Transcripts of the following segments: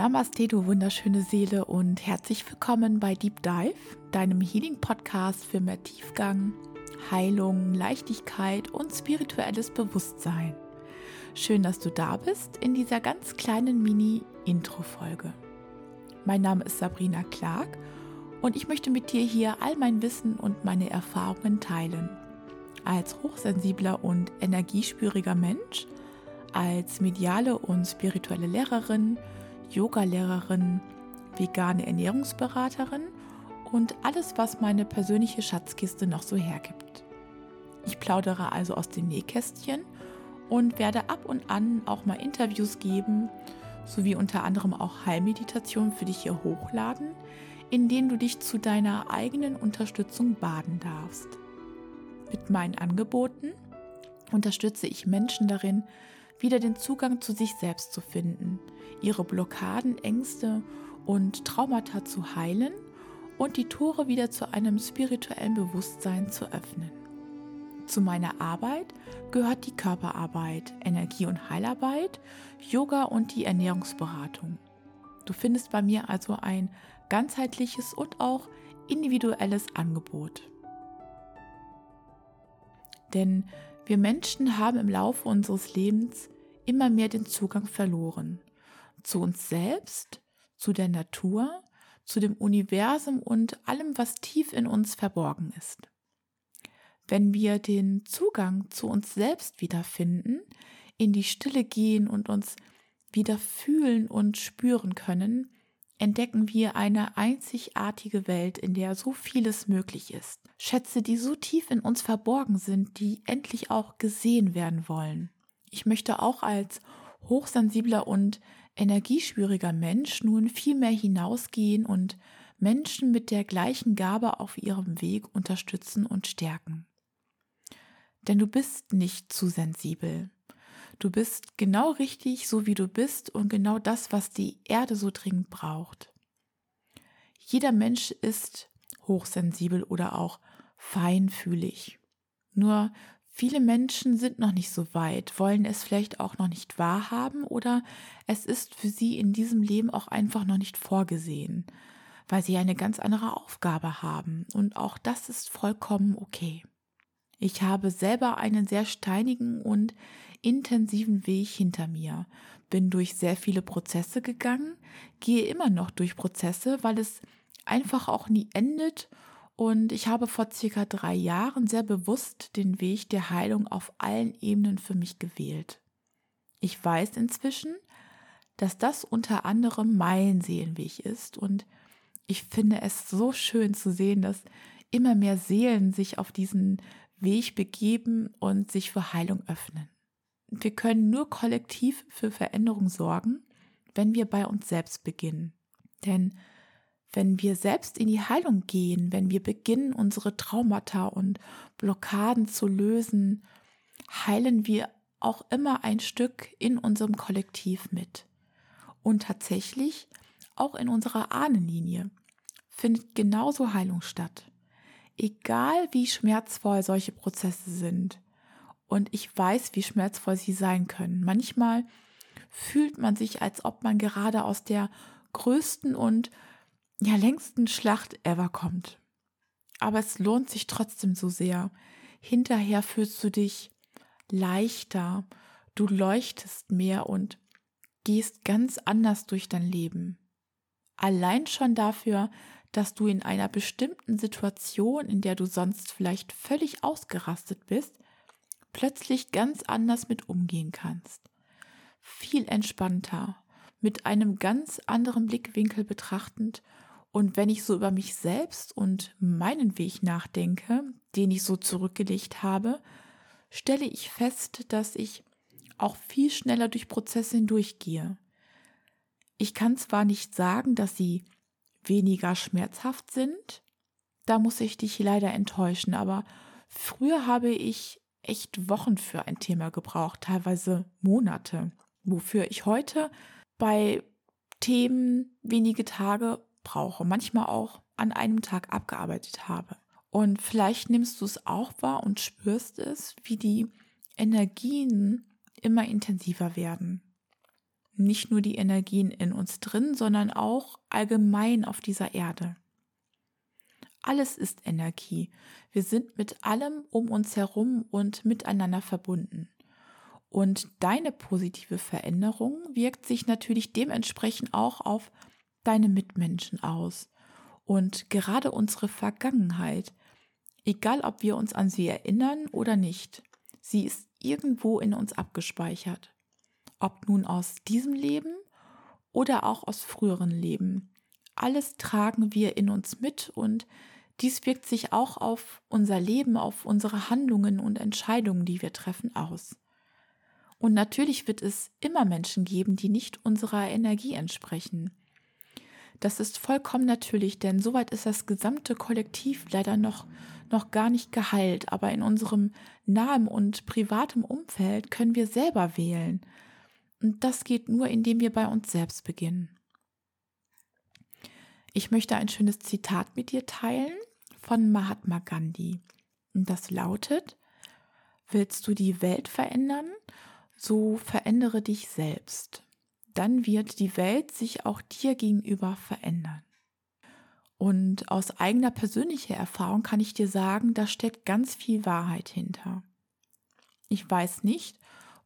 Namaste, du wunderschöne Seele und herzlich willkommen bei Deep Dive, deinem Healing Podcast für mehr Tiefgang, Heilung, Leichtigkeit und spirituelles Bewusstsein. Schön, dass du da bist in dieser ganz kleinen Mini-Intro-Folge. Mein Name ist Sabrina Clark und ich möchte mit dir hier all mein Wissen und meine Erfahrungen teilen. Als hochsensibler und energiespüriger Mensch, als mediale und spirituelle Lehrerin, Yogalehrerin, vegane Ernährungsberaterin und alles, was meine persönliche Schatzkiste noch so hergibt. Ich plaudere also aus dem Nähkästchen und werde ab und an auch mal Interviews geben, sowie unter anderem auch Heilmeditationen für dich hier hochladen, in denen du dich zu deiner eigenen Unterstützung baden darfst. Mit meinen Angeboten unterstütze ich Menschen darin, wieder den Zugang zu sich selbst zu finden, ihre Blockaden, Ängste und Traumata zu heilen und die Tore wieder zu einem spirituellen Bewusstsein zu öffnen. Zu meiner Arbeit gehört die Körperarbeit, Energie- und Heilarbeit, Yoga und die Ernährungsberatung. Du findest bei mir also ein ganzheitliches und auch individuelles Angebot. Denn wir Menschen haben im Laufe unseres Lebens immer mehr den Zugang verloren. Zu uns selbst, zu der Natur, zu dem Universum und allem, was tief in uns verborgen ist. Wenn wir den Zugang zu uns selbst wiederfinden, in die Stille gehen und uns wieder fühlen und spüren können, entdecken wir eine einzigartige Welt, in der so vieles möglich ist. Schätze, die so tief in uns verborgen sind, die endlich auch gesehen werden wollen. Ich möchte auch als hochsensibler und energieschwieriger Mensch nun viel mehr hinausgehen und Menschen mit der gleichen Gabe auf ihrem Weg unterstützen und stärken. Denn du bist nicht zu sensibel. Du bist genau richtig, so wie du bist und genau das, was die Erde so dringend braucht. Jeder Mensch ist hochsensibel oder auch feinfühlig. Nur viele Menschen sind noch nicht so weit, wollen es vielleicht auch noch nicht wahrhaben oder es ist für sie in diesem Leben auch einfach noch nicht vorgesehen, weil sie eine ganz andere Aufgabe haben und auch das ist vollkommen okay. Ich habe selber einen sehr steinigen und intensiven Weg hinter mir, bin durch sehr viele Prozesse gegangen, gehe immer noch durch Prozesse, weil es einfach auch nie endet und ich habe vor circa drei Jahren sehr bewusst den Weg der Heilung auf allen Ebenen für mich gewählt. Ich weiß inzwischen, dass das unter anderem mein Seelenweg ist und ich finde es so schön zu sehen, dass immer mehr Seelen sich auf diesen Weg begeben und sich für Heilung öffnen. Wir können nur kollektiv für Veränderung sorgen, wenn wir bei uns selbst beginnen. Denn wenn wir selbst in die Heilung gehen, wenn wir beginnen, unsere Traumata und Blockaden zu lösen, heilen wir auch immer ein Stück in unserem Kollektiv mit. Und tatsächlich, auch in unserer Ahnenlinie, findet genauso Heilung statt egal wie schmerzvoll solche Prozesse sind. Und ich weiß, wie schmerzvoll sie sein können. Manchmal fühlt man sich, als ob man gerade aus der größten und ja längsten Schlacht ever kommt. Aber es lohnt sich trotzdem so sehr. Hinterher fühlst du dich leichter, du leuchtest mehr und gehst ganz anders durch dein Leben. Allein schon dafür, dass du in einer bestimmten Situation, in der du sonst vielleicht völlig ausgerastet bist, plötzlich ganz anders mit umgehen kannst. Viel entspannter, mit einem ganz anderen Blickwinkel betrachtend und wenn ich so über mich selbst und meinen Weg nachdenke, den ich so zurückgelegt habe, stelle ich fest, dass ich auch viel schneller durch Prozesse hindurchgehe. Ich kann zwar nicht sagen, dass sie weniger schmerzhaft sind. Da muss ich dich leider enttäuschen, aber früher habe ich echt Wochen für ein Thema gebraucht, teilweise Monate, wofür ich heute bei Themen wenige Tage brauche, manchmal auch an einem Tag abgearbeitet habe. Und vielleicht nimmst du es auch wahr und spürst es, wie die Energien immer intensiver werden. nicht nur die Energien in uns drin, sondern auch allgemein auf dieser Erde. Alles ist Energie. Wir sind mit allem um uns herum und miteinander verbunden. Und deine positive Veränderung wirkt sich natürlich dementsprechend auch auf deine Mitmenschen aus. Und gerade unsere Vergangenheit, egal ob wir uns an sie erinnern oder nicht, sie ist irgendwo in uns abgespeichert. Ob nun aus diesem Leben oder auch aus früheren Leben. Alles tragen wir in uns mit und dies wirkt sich auch auf unser Leben, auf unsere Handlungen und Entscheidungen, die wir treffen, aus. Und natürlich wird es immer Menschen geben, die nicht unserer Energie entsprechen. Das ist vollkommen natürlich, denn soweit ist das gesamte Kollektiv leider noch, noch gar nicht geheilt. Aber in unserem nahen und privaten Umfeld können wir selber wählen. Und das geht nur, indem wir bei uns selbst beginnen. Ich möchte ein schönes Zitat mit dir teilen von Mahatma Gandhi. Das lautet, willst du die Welt verändern, so verändere dich selbst. Dann wird die Welt sich auch dir gegenüber verändern. Und aus eigener persönlicher Erfahrung kann ich dir sagen, da steckt ganz viel Wahrheit hinter. Ich weiß nicht,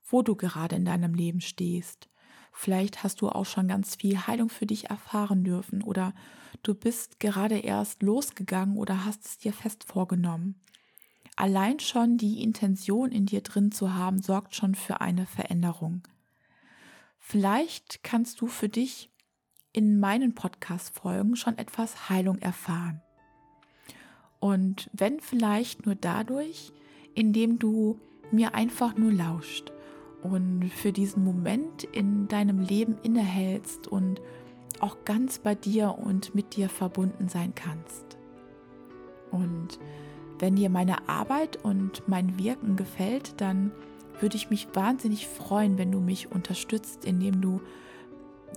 wo du gerade in deinem Leben stehst. Vielleicht hast du auch schon ganz viel Heilung für dich erfahren dürfen oder du bist gerade erst losgegangen oder hast es dir fest vorgenommen. Allein schon die Intention in dir drin zu haben, sorgt schon für eine Veränderung. Vielleicht kannst du für dich in meinen Podcast-Folgen schon etwas Heilung erfahren. Und wenn vielleicht nur dadurch, indem du mir einfach nur lauscht und für diesen Moment in deinem Leben innehältst und auch ganz bei dir und mit dir verbunden sein kannst. Und wenn dir meine Arbeit und mein Wirken gefällt, dann würde ich mich wahnsinnig freuen, wenn du mich unterstützt, indem du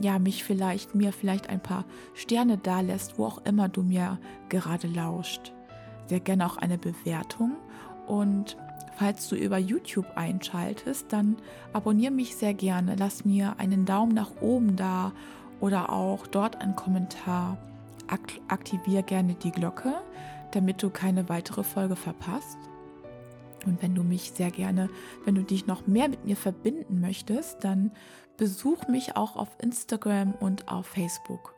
ja mich vielleicht mir vielleicht ein paar Sterne dalässt, wo auch immer du mir gerade lauscht. Sehr gerne auch eine Bewertung und falls du über YouTube einschaltest, dann abonniere mich sehr gerne, lass mir einen Daumen nach oben da oder auch dort einen Kommentar. Aktiviere gerne die Glocke, damit du keine weitere Folge verpasst. Und wenn du mich sehr gerne, wenn du dich noch mehr mit mir verbinden möchtest, dann besuch mich auch auf Instagram und auf Facebook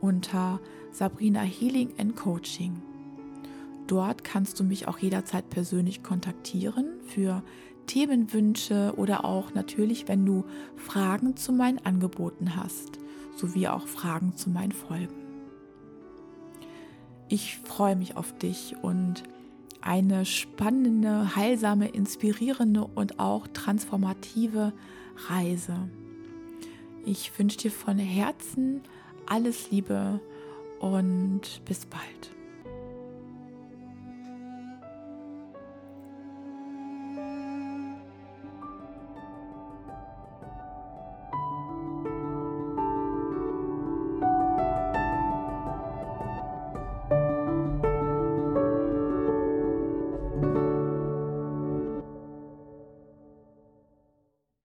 unter Sabrina Healing and Coaching. Dort kannst du mich auch jederzeit persönlich kontaktieren für Themenwünsche oder auch natürlich, wenn du Fragen zu meinen Angeboten hast, sowie auch Fragen zu meinen Folgen. Ich freue mich auf dich und eine spannende, heilsame, inspirierende und auch transformative Reise. Ich wünsche dir von Herzen alles Liebe und bis bald.